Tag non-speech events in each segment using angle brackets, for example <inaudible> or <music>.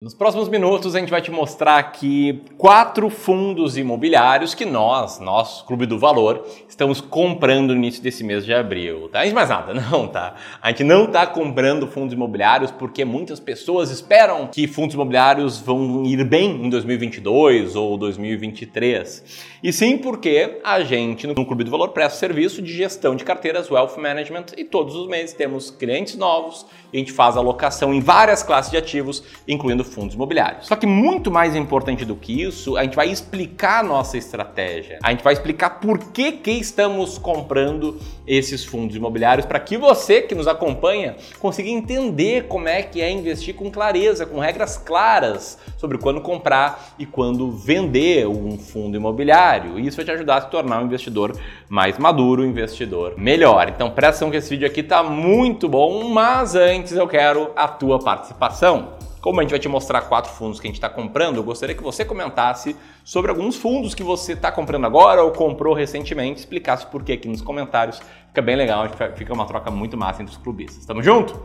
Nos próximos minutos a gente vai te mostrar aqui quatro fundos imobiliários que nós, nosso Clube do Valor, estamos comprando no início desse mês de abril. Tá? Mais nada, <laughs> não, tá? A gente não está comprando fundos imobiliários porque muitas pessoas esperam que fundos imobiliários vão ir bem em 2022 ou 2023. E sim porque a gente no Clube do Valor presta serviço de gestão de carteiras Wealth Management e todos os meses temos clientes novos a gente faz alocação em várias classes de ativos, incluindo fundos imobiliários. Só que muito mais importante do que isso, a gente vai explicar a nossa estratégia. A gente vai explicar por que, que estamos comprando esses fundos imobiliários para que você que nos acompanha consiga entender como é que é investir com clareza, com regras claras sobre quando comprar e quando vender um fundo imobiliário. E isso vai te ajudar a se tornar um investidor mais maduro, um investidor melhor. Então presta atenção que esse vídeo aqui está muito bom, mas antes eu quero a tua participação. Como a gente vai te mostrar quatro fundos que a gente está comprando, eu gostaria que você comentasse sobre alguns fundos que você está comprando agora ou comprou recentemente, explicasse por que aqui nos comentários. Fica bem legal, fica uma troca muito massa entre os clubistas. Tamo junto?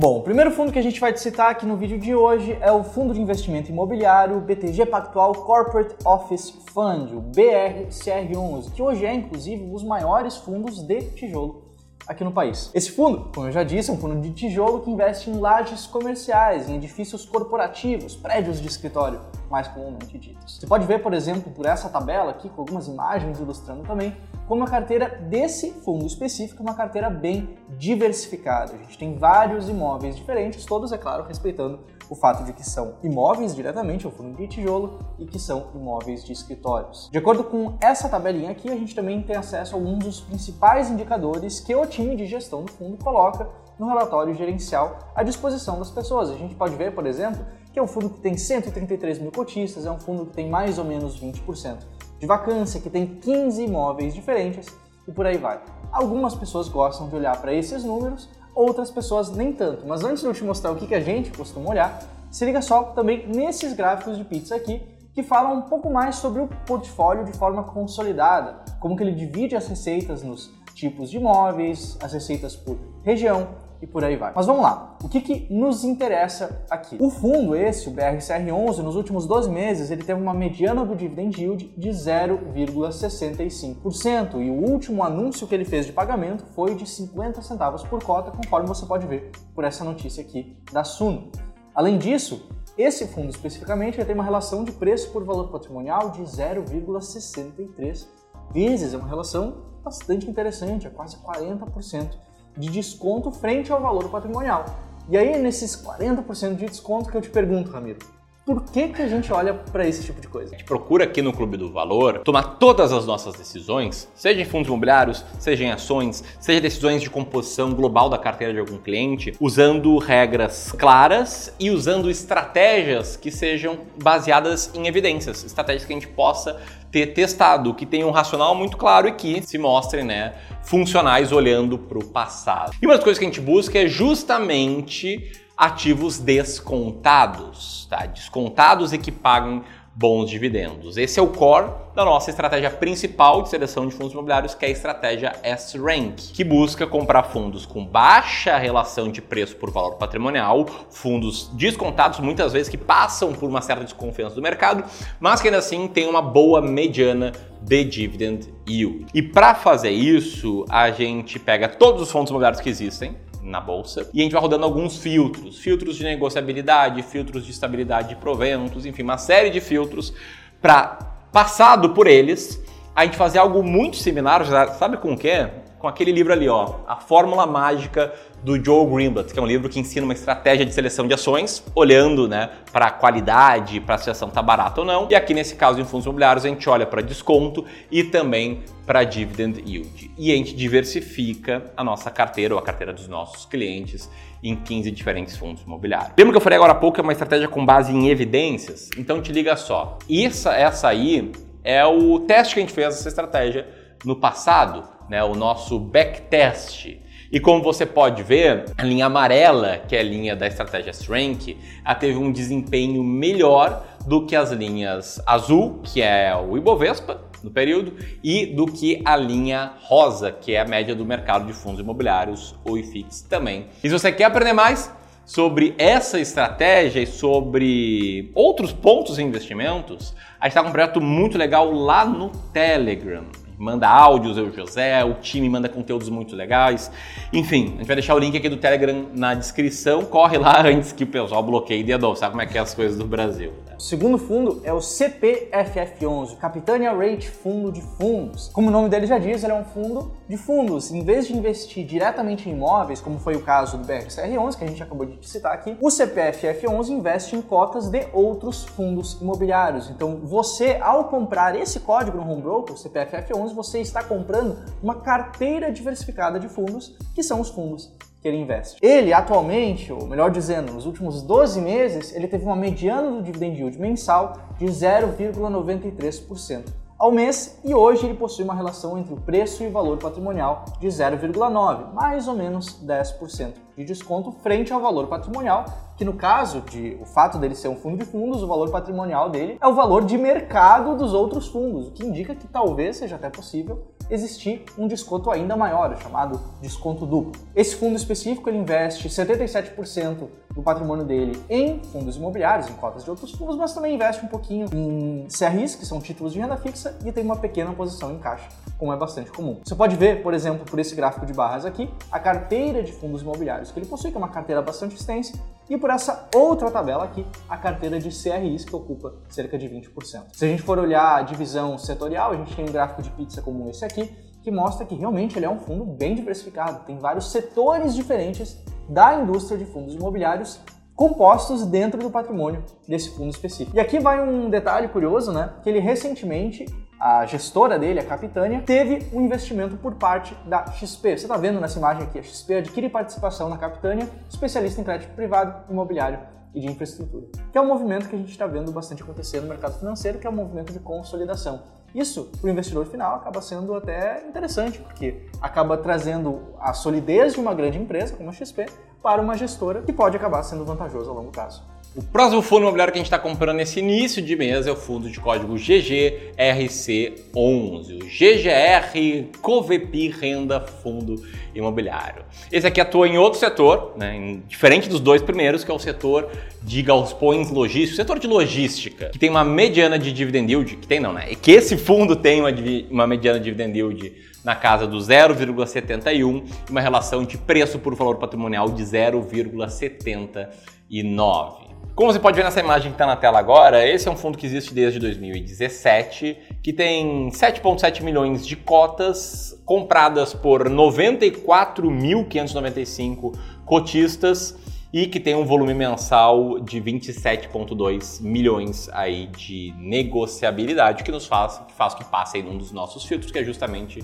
Bom, o primeiro fundo que a gente vai citar aqui no vídeo de hoje é o Fundo de Investimento Imobiliário BTG Pactual Corporate Office Fund, o BRCR11, que hoje é inclusive um dos maiores fundos de tijolo aqui no país. Esse fundo, como eu já disse, é um fundo de tijolo que investe em lajes comerciais, em edifícios corporativos, prédios de escritório, mais comumente ditos. Você pode ver, por exemplo, por essa tabela aqui, com algumas imagens ilustrando também, como a carteira desse fundo específico é uma carteira bem diversificada. A gente tem vários imóveis diferentes, todos, é claro, respeitando o fato de que são imóveis diretamente, o fundo de tijolo, e que são imóveis de escritórios. De acordo com essa tabelinha aqui, a gente também tem acesso a alguns dos principais indicadores que o time de gestão do fundo coloca no relatório gerencial à disposição das pessoas. A gente pode ver, por exemplo, que é um fundo que tem 133 mil cotistas, é um fundo que tem mais ou menos 20% de vacância, que tem 15 imóveis diferentes e por aí vai. Algumas pessoas gostam de olhar para esses números outras pessoas nem tanto. Mas antes de eu te mostrar o que, que a gente costuma olhar, se liga só também nesses gráficos de pizza aqui, que falam um pouco mais sobre o portfólio de forma consolidada, como que ele divide as receitas nos tipos de imóveis, as receitas por região, e por aí vai. Mas vamos lá, o que, que nos interessa aqui? O fundo esse, o BRCR11, nos últimos 12 meses, ele teve uma mediana do dividend yield de 0,65%, e o último anúncio que ele fez de pagamento foi de 50 centavos por cota, conforme você pode ver por essa notícia aqui da Suno. Além disso, esse fundo especificamente tem uma relação de preço por valor patrimonial de 0,63 vezes, é uma relação bastante interessante, é quase 40% de desconto frente ao valor patrimonial. E aí, nesses 40% de desconto que eu te pergunto, Ramiro, por que, que a gente olha para esse tipo de coisa? A gente procura aqui no Clube do Valor tomar todas as nossas decisões, seja em fundos imobiliários, seja em ações, seja decisões de composição global da carteira de algum cliente, usando regras claras e usando estratégias que sejam baseadas em evidências, estratégias que a gente possa ter testado, que tenham um racional muito claro e que se mostrem né, funcionais olhando para o passado. E uma das coisas que a gente busca é justamente ativos descontados, tá? Descontados e que pagam bons dividendos. Esse é o core da nossa estratégia principal de seleção de fundos imobiliários, que é a estratégia S-Rank, que busca comprar fundos com baixa relação de preço por valor patrimonial, fundos descontados, muitas vezes que passam por uma certa desconfiança do mercado, mas que ainda assim tem uma boa mediana de dividend yield. E para fazer isso, a gente pega todos os fundos imobiliários que existem, na bolsa. E a gente vai rodando alguns filtros, filtros de negociabilidade, filtros de estabilidade de proventos, enfim, uma série de filtros para passado por eles, a gente fazer algo muito similar, sabe com o quê? Com aquele livro ali, ó, A Fórmula Mágica do Joe Greenblatt, que é um livro que ensina uma estratégia de seleção de ações, olhando né, para a qualidade, para se a ação está barata ou não. E aqui nesse caso, em fundos imobiliários, a gente olha para desconto e também para dividend yield. E a gente diversifica a nossa carteira ou a carteira dos nossos clientes em 15 diferentes fundos imobiliários. Lembra que eu falei agora há pouco é uma estratégia com base em evidências? Então te liga só. Essa, essa aí é o teste que a gente fez essa estratégia no passado, né? O nosso backtest. E como você pode ver, a linha amarela, que é a linha da estratégia Strength, ela teve um desempenho melhor do que as linhas azul, que é o Ibovespa, no período, e do que a linha rosa, que é a média do mercado de fundos imobiliários, o IFIX também. E se você quer aprender mais sobre essa estratégia e sobre outros pontos em investimentos, a gente está com um projeto muito legal lá no Telegram manda áudios, eu e o José, o time manda conteúdos muito legais. Enfim, a gente vai deixar o link aqui do Telegram na descrição. Corre lá <laughs> antes que o pessoal bloqueie de novo. Sabe como é que é as coisas do Brasil. Né? O segundo fundo é o CPFF11, Capitania Rate Fundo de Fundos. Como o nome dele já diz, ele é um fundo de fundos. Em vez de investir diretamente em imóveis, como foi o caso do BRCR11, que a gente acabou de citar aqui, o CPFF11 investe em cotas de outros fundos imobiliários. Então, você, ao comprar esse código no home broker, o CPFF11, você está comprando uma carteira diversificada de fundos, que são os fundos que ele investe. Ele, atualmente, ou melhor dizendo, nos últimos 12 meses, ele teve uma mediana do dividend yield mensal de 0,93% ao mês e hoje ele possui uma relação entre o preço e o valor patrimonial de 0,9, mais ou menos 10% de desconto frente ao valor patrimonial, que no caso de o fato dele ser um fundo de fundos, o valor patrimonial dele é o valor de mercado dos outros fundos, o que indica que talvez seja até possível existir um desconto ainda maior, chamado desconto duplo. Esse fundo específico ele investe 77% do patrimônio dele em fundos imobiliários, em cotas de outros fundos, mas também investe um pouquinho em CRIs, que são títulos de renda fixa, e tem uma pequena posição em caixa, como é bastante comum. Você pode ver, por exemplo, por esse gráfico de barras aqui, a carteira de fundos imobiliários que ele possui, que é uma carteira bastante extensa, e por essa outra tabela aqui, a carteira de CRIs, que ocupa cerca de 20%. Se a gente for olhar a divisão setorial, a gente tem um gráfico de pizza como esse aqui, que mostra que realmente ele é um fundo bem diversificado, tem vários setores diferentes da indústria de fundos imobiliários compostos dentro do patrimônio desse fundo específico. E aqui vai um detalhe curioso, né? Que ele recentemente, a gestora dele, a Capitânia, teve um investimento por parte da XP. Você está vendo nessa imagem aqui, a XP adquire participação na Capitânia, especialista em crédito privado, imobiliário e de infraestrutura, que é um movimento que a gente está vendo bastante acontecer no mercado financeiro, que é um movimento de consolidação. Isso, para o investidor final, acaba sendo até interessante, porque acaba trazendo a solidez de uma grande empresa, como a XP, para uma gestora que pode acabar sendo vantajoso a longo prazo. O próximo fundo imobiliário que a gente está comprando nesse início de mês é o fundo de código GGRC11, o GGR Covepi Renda Fundo Imobiliário. Esse aqui atua em outro setor, né, diferente dos dois primeiros, que é o setor de galpões logísticos, setor de logística, que tem uma mediana de dividend yield, que tem não, né? E que esse fundo tem uma, uma mediana de dividend yield na casa do 0,71 e uma relação de preço por valor patrimonial de 0,79. Como você pode ver nessa imagem que está na tela agora, esse é um fundo que existe desde 2017, que tem 7,7 milhões de cotas compradas por 94.595 cotistas e que tem um volume mensal de 27,2 milhões aí de negociabilidade, que nos faz que faz que passe aí num dos nossos filtros, que é justamente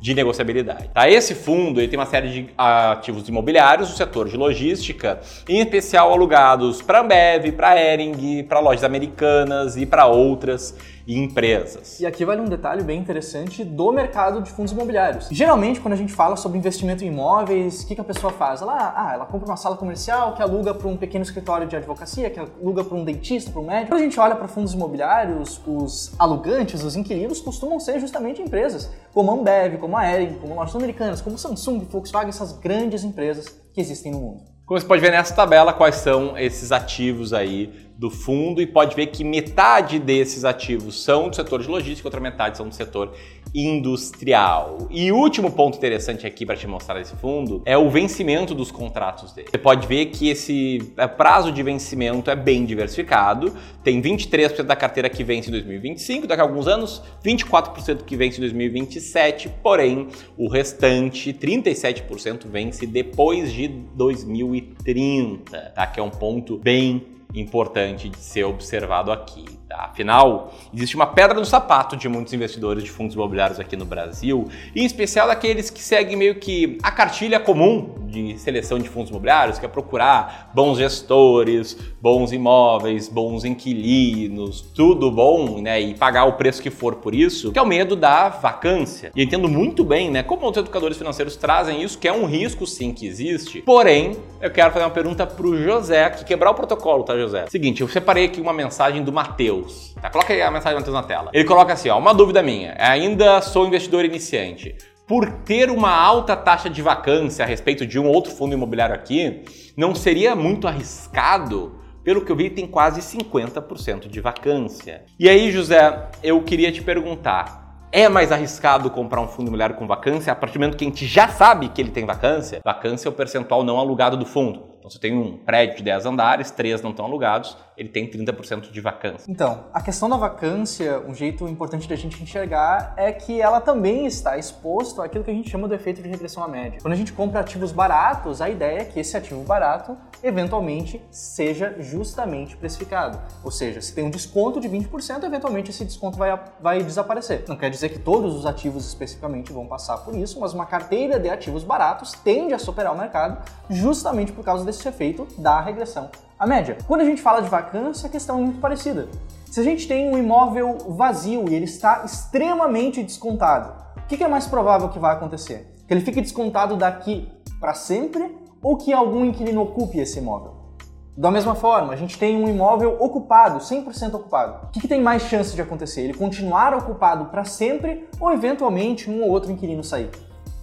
de negociabilidade. Tá? Esse fundo ele tem uma série de ativos imobiliários do setor de logística, em especial alugados para Ambev, para Ering, para lojas americanas e para outras empresas. E aqui vale um detalhe bem interessante do mercado de fundos imobiliários. Geralmente, quando a gente fala sobre investimento em imóveis, o que, que a pessoa faz? Ela, ah, ela compra uma sala comercial que aluga para um pequeno escritório de advocacia, que aluga para um dentista, para um médico. Quando a gente olha para fundos imobiliários, os alugantes, os inquilinos costumam ser justamente empresas como Ambev, como a Ering, como lojas americanas, como Samsung, Volkswagen, essas grandes empresas que existem no mundo. Como você pode ver nessa tabela, quais são esses ativos aí do fundo e pode ver que metade desses ativos são do setor de logística, outra metade são do setor industrial. E último ponto interessante aqui para te mostrar esse fundo é o vencimento dos contratos dele. Você pode ver que esse é, prazo de vencimento é bem diversificado. Tem 23% da carteira que vence em 2025, daqui a alguns anos, 24% que vence em 2027, porém o restante, 37%, vence depois de 2030, tá? Que é um ponto bem importante de ser observado aqui. Tá? Afinal, existe uma pedra no sapato de muitos investidores de fundos imobiliários aqui no Brasil, em especial daqueles que seguem meio que a cartilha comum de seleção de fundos imobiliários, que é procurar bons gestores, bons imóveis, bons inquilinos, tudo bom, né? E pagar o preço que for por isso, que é o medo da vacância. E entendo muito bem, né? Como os educadores financeiros trazem isso, que é um risco sim que existe. Porém, eu quero fazer uma pergunta pro José, que quebrar o protocolo, tá, José? Seguinte, eu separei aqui uma mensagem do Matheus. Tá? Coloca aí a mensagem do Matheus na tela. Ele coloca assim, ó, uma dúvida minha. Ainda sou investidor iniciante por ter uma alta taxa de vacância a respeito de um outro fundo imobiliário aqui, não seria muito arriscado? Pelo que eu vi, tem quase 50% de vacância. E aí, José, eu queria te perguntar: é mais arriscado comprar um fundo imobiliário com vacância a partir do momento que a gente já sabe que ele tem vacância? Vacância é o percentual não alugado do fundo. Então, você tem um prédio de 10 andares, três não estão alugados, ele tem 30% de vacância. Então, a questão da vacância, um jeito importante da gente enxergar é que ela também está exposto àquilo que a gente chama do efeito de regressão à média. Quando a gente compra ativos baratos, a ideia é que esse ativo barato eventualmente seja justamente precificado. Ou seja, se tem um desconto de 20%, eventualmente esse desconto vai, vai desaparecer. Não quer dizer que todos os ativos especificamente vão passar por isso, mas uma carteira de ativos baratos tende a superar o mercado justamente por causa desse esse efeito da regressão à média. Quando a gente fala de vacância, a questão é muito parecida. Se a gente tem um imóvel vazio e ele está extremamente descontado, o que é mais provável que vai acontecer? Que ele fique descontado daqui para sempre ou que algum inquilino ocupe esse imóvel? Da mesma forma, a gente tem um imóvel ocupado, 100% ocupado. O que, que, tem mais chance de acontecer? Ele continuar ocupado para sempre ou eventualmente um ou outro inquilino sair?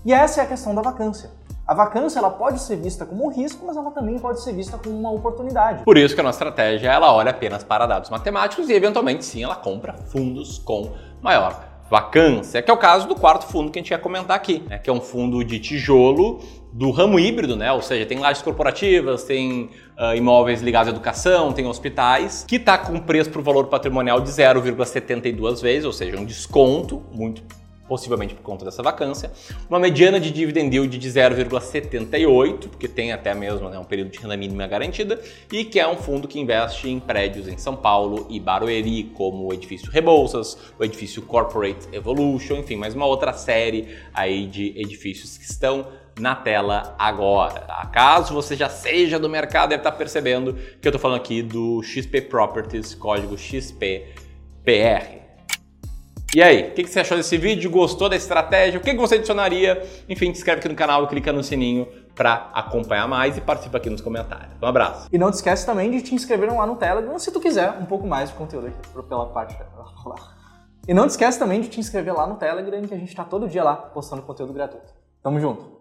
E essa é a questão da vacância. A vacância ela pode ser vista como um risco, mas ela também pode ser vista como uma oportunidade. Por isso que a nossa estratégia ela olha apenas para dados matemáticos e eventualmente sim ela compra fundos com maior vacância, que é o caso do quarto fundo que a gente ia comentar aqui, né? que é um fundo de tijolo do ramo híbrido, né? Ou seja, tem lajes corporativas, tem uh, imóveis ligados à educação, tem hospitais, que está com preço para o valor patrimonial de 0,72 vezes, ou seja, um desconto muito possivelmente por conta dessa vacância, uma mediana de dividend yield de 0,78, porque tem até mesmo né, um período de renda mínima garantida, e que é um fundo que investe em prédios em São Paulo e Barueri, como o edifício Rebouças, o edifício Corporate Evolution, enfim, mais uma outra série aí de edifícios que estão na tela agora. Tá? Caso você já seja do mercado, deve estar percebendo que eu estou falando aqui do XP Properties, código XPPR. E aí, o que, você achou desse vídeo? Gostou da estratégia? O que, você adicionaria? Enfim, se inscreve aqui no canal, clica no sininho para acompanhar mais e participa aqui nos comentários. Um abraço. E não te esquece também de te inscrever lá no Telegram se tu quiser um pouco mais de conteúdo aqui pela parte. E não te esquece também de te inscrever lá no Telegram que a gente está todo dia lá postando conteúdo gratuito. Tamo junto!